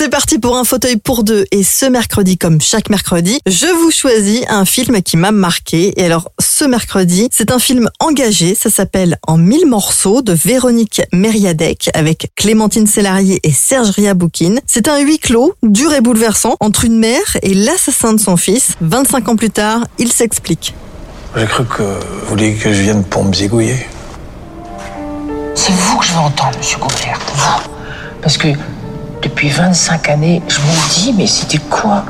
C'est parti pour un fauteuil pour deux et ce mercredi comme chaque mercredi, je vous choisis un film qui m'a marqué et alors ce mercredi, c'est un film engagé, ça s'appelle En mille morceaux de Véronique Mériadec avec Clémentine Sélarié et Serge Riaboukine. C'est un huis clos, dur et bouleversant entre une mère et l'assassin de son fils. 25 ans plus tard, il s'explique. J'ai cru que vous vouliez que je vienne pour me zigouiller. C'est vous que je veux entendre, monsieur Gobert. Vous. Parce que depuis 25 années, je me dis, mais c'était quoi?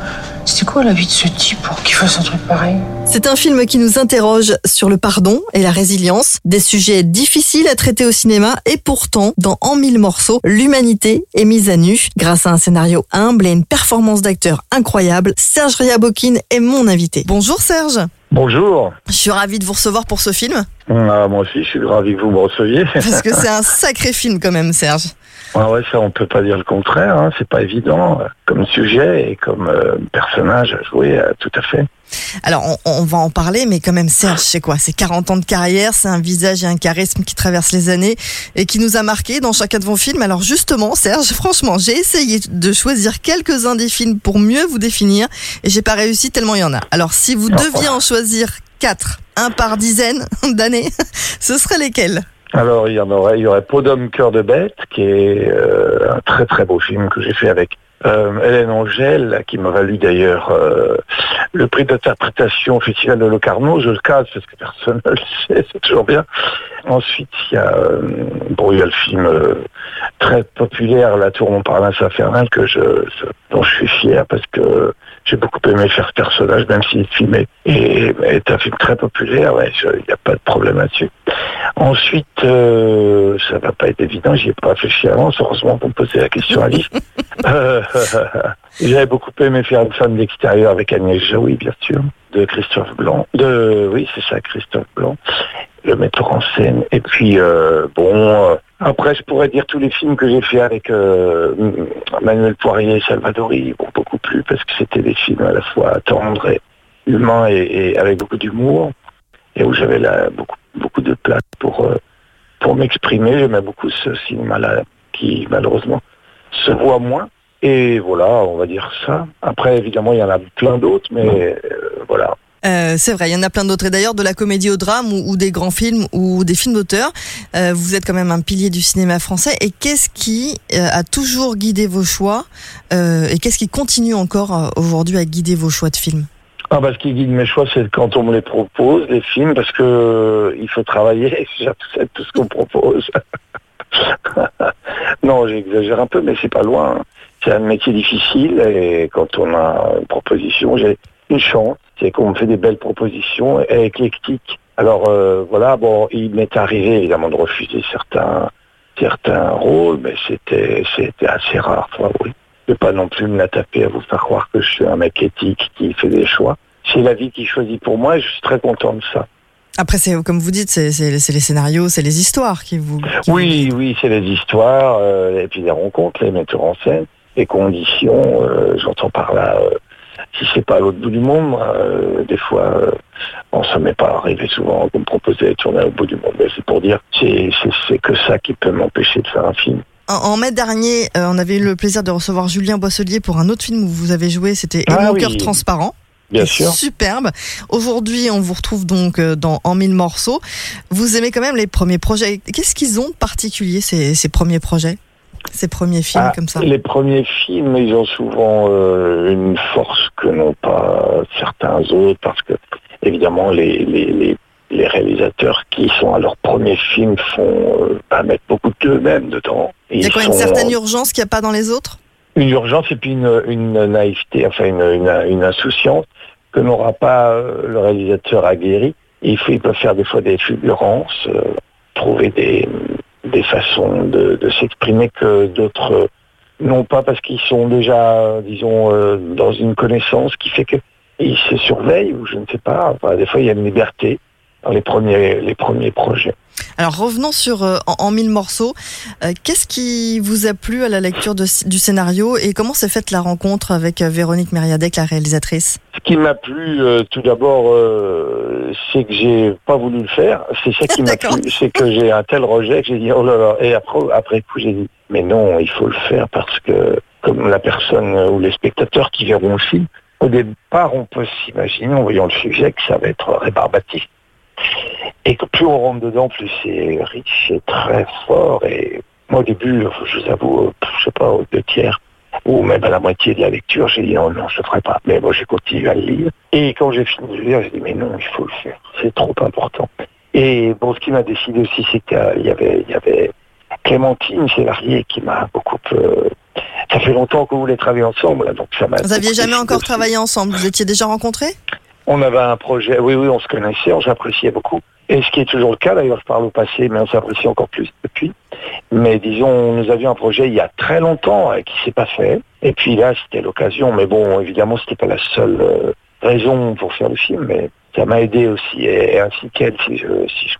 C'était quoi la vie de ce type pour qu'il fasse un truc pareil? C'est un film qui nous interroge sur le pardon et la résilience, des sujets difficiles à traiter au cinéma et pourtant, dans En mille morceaux, l'humanité est mise à nu. Grâce à un scénario humble et une performance d'acteur incroyable, Serge Riaboukine est mon invité. Bonjour Serge Bonjour. Je suis ravie de vous recevoir pour ce film, Ah, moi aussi, je suis ravi que vous me receviez. parce que c'est un sacré film quand même Serge. Ah ouais, ça, on peut pas dire le contraire. Hein. C'est pas évident euh, comme sujet et comme euh, personnage à jouer, euh, tout à fait. Alors, on, on va en parler, mais quand même, Serge, c'est quoi? C'est 40 ans de carrière, c'est un visage et un charisme qui traversent les années et qui nous a marqué dans chacun de vos films. Alors, justement, Serge, franchement, j'ai essayé de choisir quelques-uns des films pour mieux vous définir et j'ai pas réussi tellement il y en a. Alors, si vous deviez en choisir quatre, un par dizaine d'années, ce serait lesquels? Alors, il y en aurait, il y aurait d'homme, cœur de bête, qui est euh, un très très beau film que j'ai fait avec euh, Hélène Angèle, qui m'a valu d'ailleurs euh, le prix d'interprétation au Festival de Locarno. Je le casse parce que personne ne le sait, c'est toujours bien. Ensuite, il y a, euh, bon, le film euh, très populaire, La Tour Montparnasse infernale, que je, dont je suis fier parce que j'ai beaucoup aimé faire ce personnage, même si le film est, est, est un film très populaire. Il n'y a pas de problème là-dessus. Ensuite, euh, ça va pas être évident, j'y ai pas réfléchi avant, heureusement pour me poser la question à Alice. Euh, J'avais beaucoup aimé faire une femme d'extérieur avec Agnès Jaoui, bien sûr, de Christophe Blanc. De, oui, c'est ça, Christophe Blanc, le metteur en scène. Et puis, euh, bon, euh, après, je pourrais dire tous les films que j'ai fait avec Manuel Poirier et Salvadori, beaucoup plu parce que c'était des films à la fois tendres et humains et, et avec beaucoup d'humour et où j'avais beaucoup, beaucoup de place pour, euh, pour m'exprimer. J'aimais beaucoup ce cinéma-là qui, malheureusement, se voit moins. Et voilà, on va dire ça. Après, évidemment, il y en a plein d'autres, mais euh, voilà. Euh, c'est vrai, il y en a plein d'autres. Et d'ailleurs, de la comédie au drame ou, ou des grands films ou des films d'auteur, euh, vous êtes quand même un pilier du cinéma français. Et qu'est-ce qui a toujours guidé vos choix et qu'est-ce qui continue encore aujourd'hui à guider vos choix de films? Ah bah, ce qui guide mes choix, c'est quand on me les propose, les films, parce que euh, il faut travailler, j'accepte tout ce qu'on propose. non, j'exagère un peu, mais c'est pas loin. C'est un métier difficile et quand on a une proposition, j'ai une chance, c'est qu'on me fait des belles propositions et éclectiques. Alors euh, voilà, bon, il m'est arrivé évidemment de refuser certains certains rôles, mais c'était assez rare, fois, oui. Je vais pas non plus me la taper à vous faire croire que je suis un mec éthique qui fait des choix. C'est la vie qui choisit pour moi et je suis très content de ça. Après, c'est comme vous dites, c'est les scénarios, c'est les histoires qui vous. qui Oui, oui, c'est les histoires, euh, et puis les rencontres, les metteurs en scène, les conditions, euh, j'entends par là, euh, si c'est pas à l'autre bout du monde, moi, des fois, bon, ça m'est pas arrivé souvent de me proposer de tourner au bout du monde, mais c'est pour dire, c'est que ça qui peut m'empêcher de faire un film. En, mai dernier, euh, on avait eu le plaisir de recevoir Julien Boisselier pour un autre film où vous avez joué, c'était Et Ah mon oui. cœur transparent. Bien Et sûr. Superbe. Aujourd'hui, on vous retrouve donc euh, dans En mille morceaux. Vous aimez quand même les premiers projets. Qu'est-ce qu'ils ont de particulier, ces, ces premiers projets? Ces premiers films Ah, comme ça? Les premiers films, ils ont souvent euh, une force que n'ont pas certains autres, parce que évidemment les, les, les, les réalisateurs qui sont à leur premier film font euh, bah, mettre beaucoup d'eux-mêmes dedans. Il y a quoi, une certaine urgence qu'il n'y a pas dans les autres? Une urgence et puis une, une naïveté, enfin une, une, une insouciance que n'aura pas euh, le réalisateur aguerri. Il, faut, il peut faire des fois des fulgurances, euh, trouver des, des façons de, de s'exprimer que d'autres euh, n'ont pas parce qu'ils sont déjà, disons, dans une connaissance qui fait qu'ils se surveillent ou je ne sais pas. Enfin, des fois, il y a une liberté dans les premiers, les premiers projets. Alors revenons sur euh, en, en mille morceaux. Euh, Qu'est-ce qui vous a plu à la lecture de- du scénario et comment s'est faite la rencontre avec euh, Véronique Mériadec, la réalisatrice? Ce qui m'a plu, euh, tout d'abord, c'est que j'ai pas voulu le faire. C'est ça qui m'a plu, c'est que j'ai un tel rejet que j'ai dit oh là là. Et après, après coup, j'ai dit mais non, il faut le faire parce que comme la personne ou les spectateurs qui verront le film, au départ, on peut s'imaginer en voyant le sujet que ça va être rébarbatif. Et que plus on rentre dedans, plus c'est riche et très fort. Et moi, au début, je vous avoue, euh, je sais pas, aux deux tiers, ou même à la moitié de la lecture, j'ai dit non, non, je ne ferai pas. Mais moi, j'ai continué à le lire. Et quand j'ai fini de le lire, j'ai dit mais non, il faut le faire. C'est trop important. Et bon, ce qui m'a décidé aussi, c'est qu'il y avait, il y avait Clémentine Célarier qui m'a beaucoup. euh, ça fait longtemps qu'on voulait travailler ensemble, là, donc ça m'a. Vous aviez beaucoup jamais encore aussi. travaillé ensemble Vous étiez déjà rencontrés? On avait un projet, oui, oui, on se connaissait, on s'appréciait beaucoup. Et ce qui est toujours le cas, d'ailleurs, je parle au passé, mais on s'apprécie encore plus depuis. Mais disons, nous avions un projet il y a très longtemps euh, qui s'est pas fait. Et puis là, c'était l'occasion. Mais bon, évidemment, c'était pas la seule euh, raison pour faire le film, mais ça m'a aidé aussi, et, et ainsi qu'elle, si je,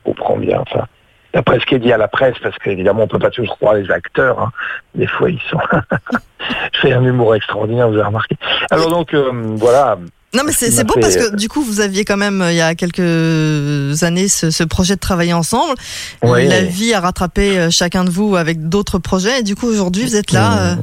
comprends bien. Enfin, d'après ce qui est dit à la presse, parce qu'évidemment, on peut pas toujours croire les acteurs. hein. Des fois, ils sont. fais un humour extraordinaire, vous avez remarqué. Alors donc, euh, voilà. Non mais c'est beau parce que du coup vous aviez quand même euh, il y a quelques années ce, ce projet de travailler ensemble. Oui. La vie a rattrapé euh, chacun de vous avec d'autres projets et du coup aujourd'hui vous êtes là. euh,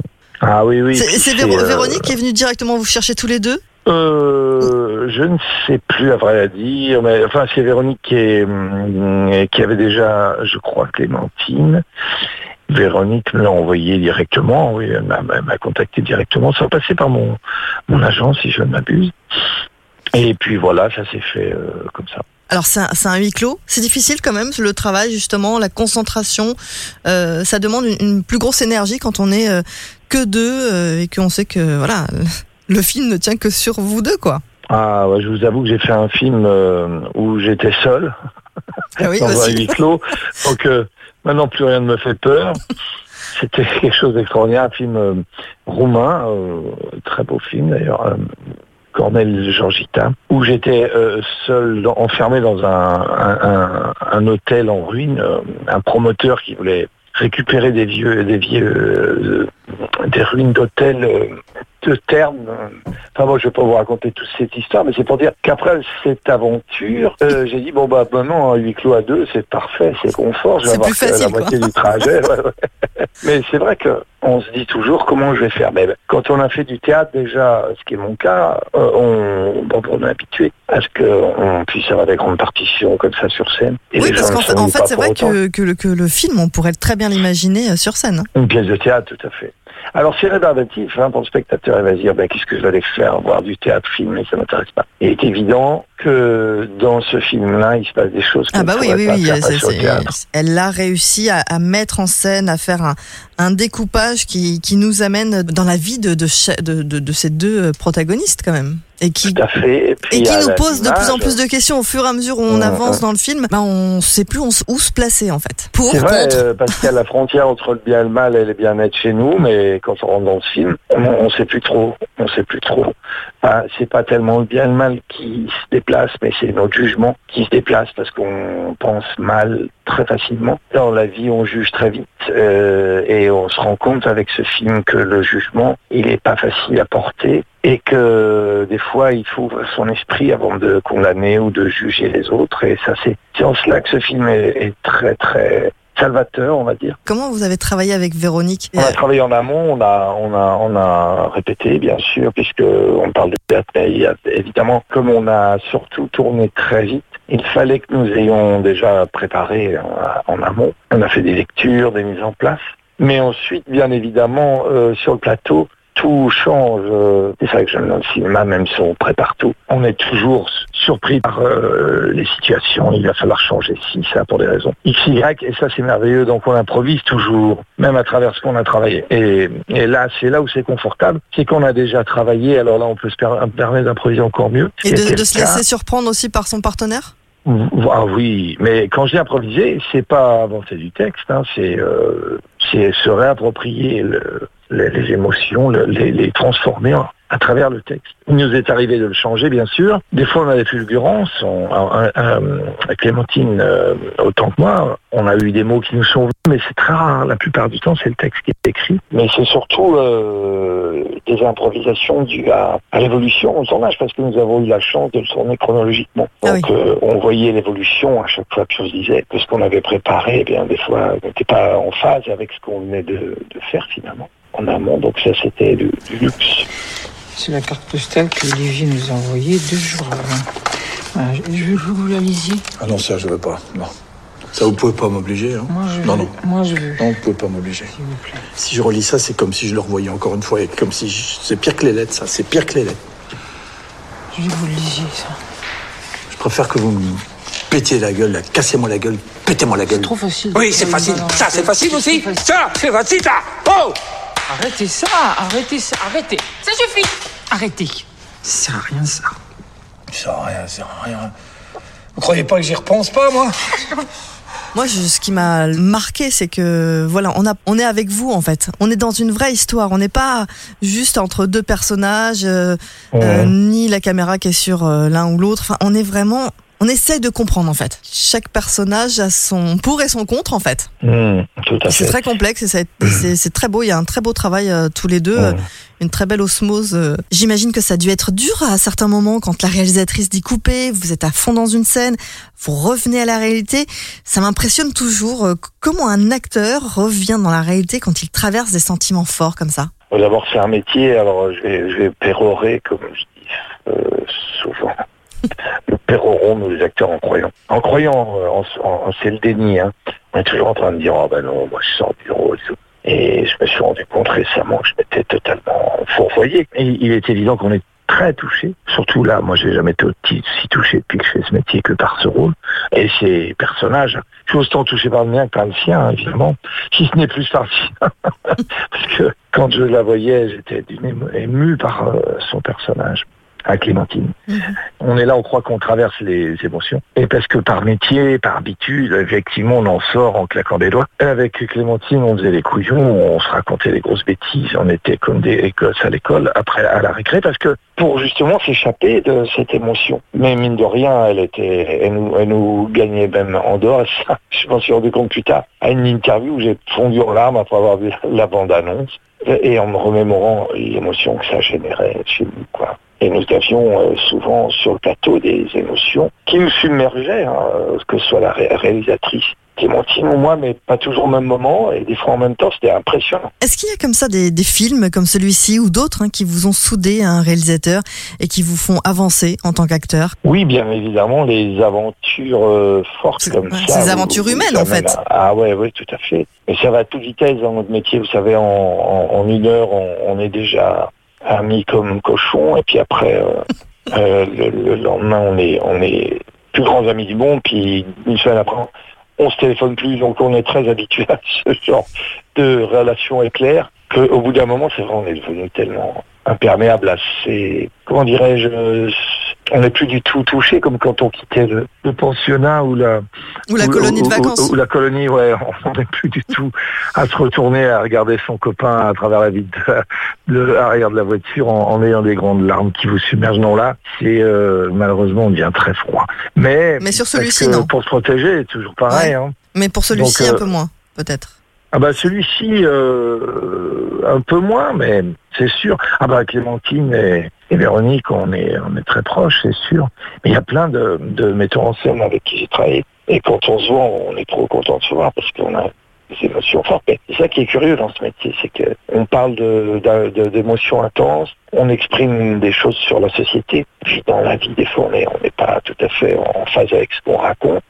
Ah oui, oui. C'est Véro- euh, Véronique qui est venue directement vous chercher tous les deux? Euh, je ne sais plus à vrai dire, mais enfin c'est Véronique qui, est, hum, qui avait déjà, je crois, Clémentine. Véronique me l'a envoyé directement, oui, elle m'a contacté directement, ça passait par mon, mon agent si je ne m'abuse. Et puis voilà, ça s'est fait euh, comme ça. Alors c'est un, c'est un huis clos, c'est difficile quand même le travail justement, la concentration, euh, ça demande une, une plus grosse énergie quand on est euh, que deux euh, et qu'on sait que voilà le film ne tient que sur vous deux quoi. Ah ouais, je vous avoue que j'ai fait un film euh, où j'étais seul. Ah oui, dans un huis clos. Donc euh, maintenant plus rien ne me fait peur. C'était quelque chose d'extraordinaire, un film euh, roumain, euh, très beau film d'ailleurs, euh, Cornel Georgita, où j'étais seul, enfermé dans un, un, hôtel en ruine, un promoteur qui voulait récupérer des vieux, des vieux, des ruines d'hôtels terme. Enfin moi je vais pas vous raconter toute cette histoire, mais c'est pour dire qu'après cette aventure, euh, j'ai dit bon bah maintenant huis clos à deux c'est parfait, c'est confort, je vais avoir la facile, quoi. moitié du trajet. ouais, ouais. Mais c'est vrai que on se dit toujours comment je vais faire. Mais quand on a fait du théâtre déjà, ce qui est mon cas, euh, on, bon, on est habitué à ce qu'on puisse avoir des grandes partitions comme ça sur scène. Et Oui parce qu'en fait, c'est vrai que, que, le, que le film on pourrait très bien l'imaginer euh, sur scène. hein. Une pièce de théâtre, tout à fait. Alors c'est rébarbatif hein, pour le spectateur, il va se dire ben, qu'est-ce que je vais aller faire, voir du théâtre filmé, ça m'intéresse pas. Il est évident que dans ce film-là, il se passe des choses Ah bah ne oui, oui, oui. elle a réussi à, à mettre en scène, à faire un, un découpage qui, qui nous amène dans la vie de, de, cha- de, de, de ces deux euh, protagonistes quand même. Et qui, Tout à fait. Et, puis, qui nous pose de plus en plus de questions au fur et à mesure où on Ouais, avance dans le film. Ben on sait plus où se placer en fait. Pour, C'est vrai, contre. euh, parce qu'il y a la frontière entre le bien et le mal et le bien-être chez nous, mais quand on rentre dans le film, on, on sait plus trop. On sait plus trop. Enfin, c'est pas tellement le bien et le mal qui se mais c'est notre jugement qui se déplace parce qu'on pense mal très facilement. Dans la vie, on juge très vite euh, et on se rend compte avec ce film que le jugement, il est pas facile à porter et que des fois, il faut son esprit avant de condamner ou de juger les autres. Et ça, c'est c'est en cela que ce film est, est très, très salvateur, on va dire. Comment vous avez travaillé avec Véronique On a travaillé en amont, on a, on a, on a répété, bien sûr, puisque on parle de théâtre, mais évidemment, comme on a surtout tourné très vite, il fallait que nous ayons déjà préparé en, en amont. On a fait des lectures, des mises en place. Mais ensuite, bien évidemment, euh, sur le plateau, tout change. euh, C'est ça que j'aime dans le cinéma, même si on prépare tout. On est toujours surpris par euh, les situations. Il va falloir changer ci, ça pour des raisons X, Y. Et ça, c'est merveilleux. Donc on improvise toujours, même à travers ce qu'on a travaillé. Et, et là, c'est là où c'est confortable. C'est qu'on a déjà travaillé. Alors là, on peut se per- permettre d'improviser encore mieux. Et de, se laisser surprendre aussi par son partenaire? Ah oui, mais quand j'ai improvisé, c'est pas inventer du texte, hein, c'est euh, c'est se réapproprier le- les, les émotions, le- les, les transformer en- à travers le texte. Il nous est arrivé de le changer, bien sûr. Des fois, on a des fulgurances. On, un- un- un- Clémentine, euh, autant que moi, on a eu des mots qui nous sont venus, mais c'est très rare. La plupart du temps, c'est le texte qui est écrit. Mais c'est surtout euh, des improvisations dues à, à l'évolution au tournage, parce que nous avons eu la chance de le tourner chronologiquement. Ah Donc, euh, on voyait l'évolution à chaque fois que on se disait que ce qu'on avait préparé, eh bien, des fois, n'était pas en phase avec ce qu'on venait de, de faire finalement en amont. Donc ça, c'était du, du luxe. C'est la carte postale que Olivier nous a envoyée deux jours avant. Je veux que vous la lisiez. Ah non, ça, je veux pas. Non. Ça, vous pouvez pas m'obliger. Hein. Moi, je non, veux. non. Moi, je veux. Non, vous pouvez pas m'obliger. S'il vous plaît. Si je relis ça, c'est comme si je le revoyais encore une fois. Et comme si je- c'est pire que les lettres, ça. C'est pire que les lettres. Je veux que vous le lisiez, ça. Je préfère que vous me pétiez la gueule, là. Cassez-moi la gueule, pétez-moi la gueule. Trop facile. Oui, c'est facile. Ça, c'est facile aussi. Ça, c'est facile, ça. Oh Arrêtez ça, arrêtez ça, arrêtez. Ça suffit. Arrêtez. Ça sert à rien, ça. Ça sert à rien, ça sert à rien. Vous croyez pas que j'y repense pas, moi? Moi, je- ce qui m'a marqué, c'est que voilà, on a, on est avec vous en fait. On est dans une vraie histoire. On n'est pas juste entre deux personnages, euh, euh, ni la caméra qui est sur euh, l'un ou l'autre. Enfin, on est vraiment, on essaie de comprendre en fait. Chaque personnage a son pour et son contre en fait. Mmh, C'est très complexe et c'est- très beau. Il y a un très beau travail euh, tous les deux, euh, une très belle osmose. euh. J'imagine que ça a dû être dur à certains moments quand la réalisatrice dit couper, vous êtes à fond dans une scène, vous revenez à la réalité. Ça m'impressionne toujours comment un acteur revient dans la réalité quand il traverse des sentiments forts comme ça. D'abord, c'est un métier, alors je vais, je vais pérorer, comme je dis souvent. Nous pérorons, nous les acteurs, en croyant. En croyant, euh, c'est le déni. Hein. On est toujours en train de dire, oh ben non, moi je sors du rôle. et je me suis rendu compte récemment que je m'étais totalement fourvoyé. Et il est évident qu'on est très touché. Surtout là, moi j'ai jamais été aussi si touché depuis que je fais ce métier que par ce rôle. Et ces personnages, je suis autant touché par le mien que par le sien, hein, évidemment. Si ce n'est plus par le sien. Parce que quand je la voyais, j'étais ému par euh, son personnage, à Clémentine. On est là, on croit qu'on traverse les émotions. Et parce que par métier, par habitude, effectivement, on en sort en claquant des doigts. Et avec Clémentine, on faisait les couillons, on se racontait des grosses bêtises, on était comme des gosses à l'école, après à la récré, parce que pour justement s'échapper de cette émotion. Mais mine de rien, elle était, elle nous, elle nous gagnait même en dehors. Ça, je m'en suis rendu compte plus tard, à une interview où j'ai fondu en larmes après avoir vu la bande-annonce et en me remémorant l'émotion que ça générait chez nous, quoi. Et nous avions euh, souvent sur le plateau des émotions qui nous submergeaient, hein, euh, que ce soit la ré- réalisatrice Clémentine ou moi, mais pas toujours au même moment, et des fois en même temps, c'était impressionnant. Est-ce qu'il y a comme ça des, des films comme celui-ci ou d'autres hein, qui vous ont soudé à un réalisateur et qui vous font avancer en tant qu'acteur? Oui, bien évidemment, les aventures euh, fortes comme ouais, ça. ces aventures humaines, en fait. à- Ah ouais, oui, tout à fait. Et ça va à toute vitesse dans notre métier. Vous savez, en, en- en une heure, on, on est déjà amis comme cochon, et puis après, euh, euh, le, le lendemain, on est, on est plus grands amis du monde, puis une semaine après, on se téléphone plus, donc on est très habitué à ce genre de relation éclair qu'au bout d'un moment, c'est vrai, on est devenu tellement imperméable à ces, comment dirais-je, on n'est plus du tout touché comme quand on quittait le, le pensionnat ou la, ou la colonie de ou- vacances Ou, la colonie, ouais, on n'est plus du tout à se retourner, à regarder son copain à travers la vitre de, de l'arrière de la voiture en, en ayant des grandes larmes qui vous submergent. Non, là, c'est euh, malheureusement on devient très froid. Mais, Mais sur celui-ci, non. Pour se protéger, toujours pareil. Ouais. Hein. Mais pour celui-ci, Donc, euh, un peu moins, peut-être. Ah bah celui-ci euh, un peu moins, mais c'est sûr. Ah bah Clémentine et, et Véronique, on est très proches, c'est sûr. Mais il y a plein de, de metteurs en scène avec qui j'ai travaillé. Et quand on se voit, on est trop content de se voir parce qu'on a des émotions fortes. C'est ça qui est curieux dans ce métier, c'est que on parle d'émotions intenses, on exprime des choses sur la société. Puis dans la vie, des fois, on n'est pas tout à fait en phase avec ce qu'on raconte.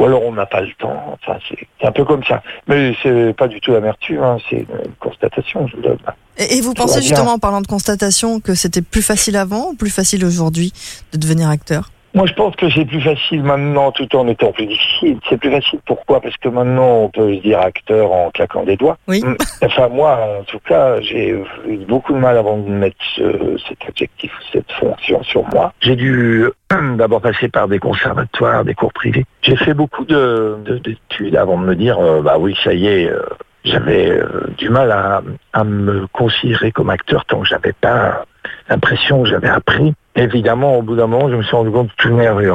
Ou alors on n'a pas le temps. Enfin, c'est un peu comme ça. Mais c'est pas du tout l'amertume, hein, c'est une constatation, je vous donne. Et, et vous pensez justement, en parlant de constatation, que c'était plus facile avant ou plus facile aujourd'hui de devenir acteur? Moi, je pense que c'est plus facile maintenant, tout en étant plus difficile. C'est plus facile. Pourquoi? Parce que maintenant, on peut se dire acteur en claquant des doigts. Oui. Mm. Enfin, moi, en tout cas, j'ai eu beaucoup de mal avant de mettre ce- cet adjectif, cette fonction sur moi. J'ai dû d'abord passer par des conservatoires, des cours privés. J'ai fait beaucoup de- de- d'études avant de me dire, euh, bah oui, ça y est. euh, j'avais euh, du mal à, à me considérer comme acteur tant que j'avais pas l'impression que j'avais appris. Évidemment, au bout d'un moment, je me suis rendu compte tout merveilleux.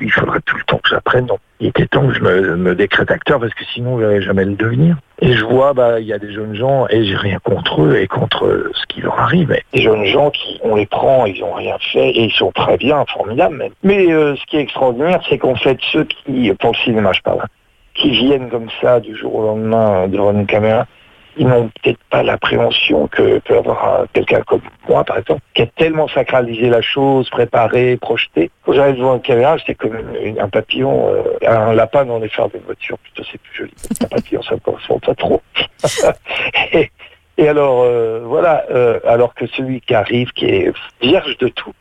Il faudrait tout le temps que j'apprenne. Il était temps que je me, décrète acteur parce que sinon, je n'allais jamais le devenir. Et je vois, bah, il y a des jeunes gens et j'ai rien contre eux et contre euh, ce qui leur arrive. Des jeunes gens qui, on les prend, ils ont rien fait et ils sont très bien, formidables même. Mais euh, ce qui est extraordinaire, c'est qu'en fait, ceux qui, pour le cinéma, je parle, hein, qui viennent comme ça du jour au lendemain euh, devant une caméra, ils n'ont peut-être pas l'appréhension que peut avoir quelqu'un comme moi, par exemple, qui a tellement sacralisé la chose, préparé, projeté. Quand j'arrive devant une caméra, j'étais comme un papillon, euh, un lapin dans les phares d'une voiture. Plutôt, c'est plus joli. Un papillon, ça ne correspond pas trop. et, et alors, euh, voilà, euh, alors que celui qui arrive, qui est vierge de tout,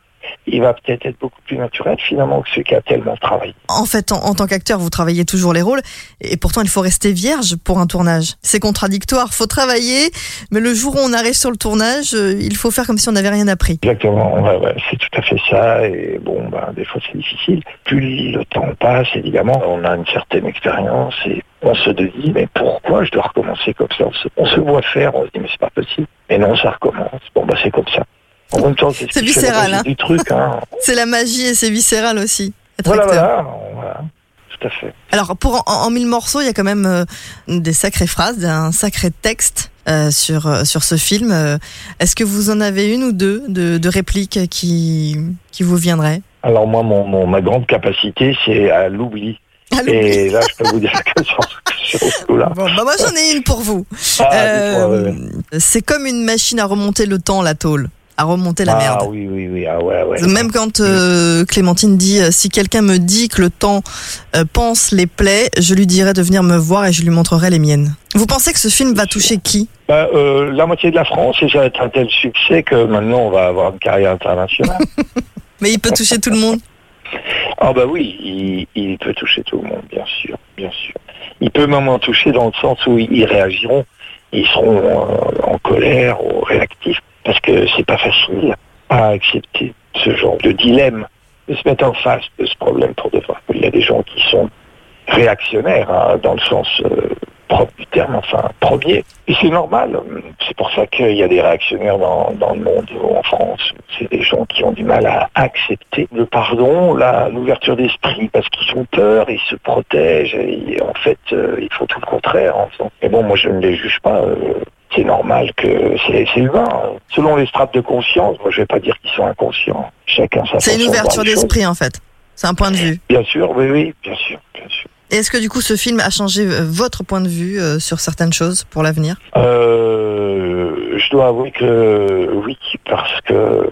il va peut-être être beaucoup plus naturel finalement que celui qui a tellement travaillé. En fait, en, en tant qu'acteur, vous travaillez toujours les rôles, et pourtant il faut rester vierge pour un tournage. C'est contradictoire, faut travailler, mais le jour où on arrive sur le tournage, euh, il faut faire comme si on n'avait rien appris. Exactement, ouais, ouais, c'est tout à fait ça. Et bon, ben, des fois c'est difficile. Plus le temps passe, évidemment, on a une certaine expérience et on se dit, mais pourquoi je dois recommencer comme ça? On se, on se voit faire, on se dit, mais c'est pas possible. Mais non, ça recommence. Bon, bah c'est comme ça. En même temps, c'est viscéral, hein. Hein. C'est la magie et c'est viscéral aussi. voilà, voilà, voilà, tout à fait. Alors, pour en, en mille morceaux, il y a quand même euh, des sacrées phrases, un sacré texte euh, sur euh, sur ce film. Est-ce que vous en avez une ou deux de, de répliques qui qui vous viendraient? Alors moi, mon, mon- ma grande capacité, c'est à l'oubli. Et là, je peux vous dire que sur, sur ce coup-là. Bon, bah moi j'en ai une pour vous. Ah, dites-moi, ouais, ouais. c'est comme une machine à remonter le temps, la tôle, à remonter la ah merde. oui, oui, oui, ah ouais, ouais. Même quand euh, Clémentine dit euh, si quelqu'un me dit que le temps euh, pense les plaies, je lui dirai de venir me voir et je lui montrerai les miennes. Vous pensez que ce film va toucher qui? Bah, la moitié de la France, et ça va être un tel succès que maintenant on va avoir une carrière internationale. Mais il peut toucher tout le monde? ah bah oui, il, il peut toucher tout le monde, bien sûr, bien sûr. Il peut même en toucher dans le sens où ils réagiront, ils seront en colère ou réactifs, parce que c'est pas facile à accepter ce genre de dilemme, de se mettre en face de ce problème pour de vrai. Il y a des gens qui sont réactionnaires, hein, dans le sens euh, propre du terme, enfin premier. Et c'est normal. C'est pour ça qu'il y a des réactionnaires dans, dans le monde en France. C'est des gens qui ont du mal à accepter le pardon, l'ouverture d'esprit, parce qu'ils ont peur, ils se protègent. Et en fait, euh, ils font tout le contraire. Mais bon, moi, je ne les juge pas. euh, c'est normal que c'est humain. Selon les strates de conscience, moi, je vais pas dire qu'ils sont inconscients. Chacun sa C'est une ouverture d'esprit en fait. C'est un point de vue. Bien sûr, oui, oui, bien sûr, bien sûr. Et est-ce que du coup ce film a changé euh, votre point de vue euh, sur certaines choses pour l'avenir? Euh, je dois avouer que oui, parce que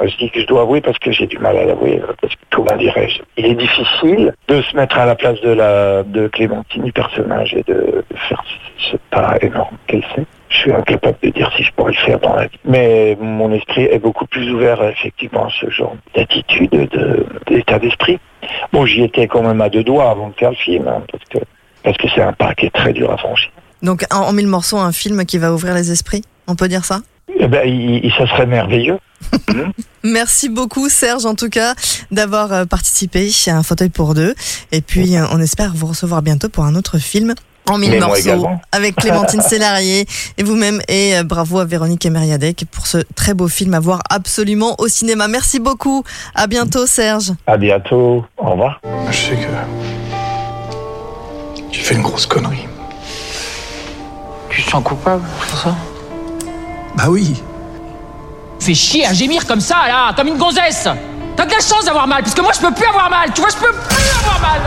je dis que je dois avouer parce que j'ai du mal à l'avouer, euh, parce que comment dirais-je Il est difficile de se mettre à la place de la de Clémentine du personnage et de, de faire ce pas énorme qu'elle fait. Je suis incapable de dire si je pourrais le faire dans la vie. Mais mon esprit est beaucoup plus ouvert effectivement à ce genre d'attitude, de- d'état d'esprit. Bon, j'y étais quand même à deux doigts avant de faire le film, hein, parce que parce que c'est un pas qui est très dur à franchir. Donc en, en mille morceaux, un film qui va ouvrir les esprits On peut dire ça? Eh ben, il, il- ça serait merveilleux. Merci beaucoup Serge en tout cas d'avoir euh, participé à un fauteuil pour deux. Et puis euh, on espère vous recevoir bientôt pour un autre film. En mille Mais morceaux également. avec Clémentine Sélarié et vous-même et euh, bravo à Véronique Emeriadec pour ce très beau film à voir absolument au cinéma. Merci beaucoup. À bientôt Serge. À bientôt. Au revoir. Je sais que. J'ai fait une grosse connerie. Tu te sens coupable pour ça? Bah oui. Fais chier à gémir comme ça, là, comme une gonzesse T'as de la chance d'avoir mal, parce que moi je peux plus avoir mal, tu vois, je peux plus avoir mal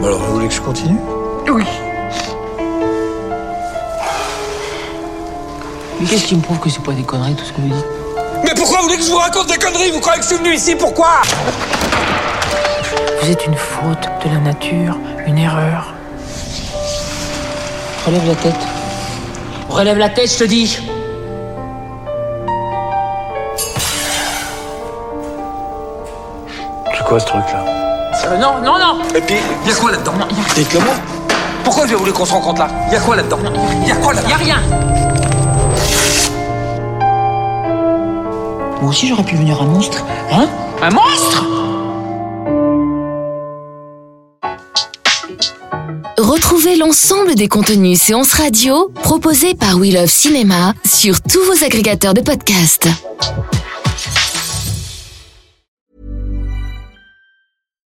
Bah alors, vous voulez que je continue? Oui. Mais qu'est-ce qui me prouve que c'est pas des conneries tout ce que vous dites? Mais pourquoi vous voulez que je vous raconte des conneries? Vous croyez que je suis venu ici Pourquoi Vous êtes une faute de la nature, une erreur. Relève la tête. Relève la tête, je te dis Je quoi ce truc-là? Euh, non, non, non Et puis, y a quoi là-dedans? Non, y a- Dites-le moi. Pourquoi je vais voulu qu'on se rencontre là? Y a quoi là-dedans? Y a quoi là Y a rien. Moi aussi, j'aurais pu devenir un monstre. Hein? Un monstre? Retrouvez l'ensemble des contenus séances radio proposés par We Love Cinéma sur tous vos agrégateurs de podcasts.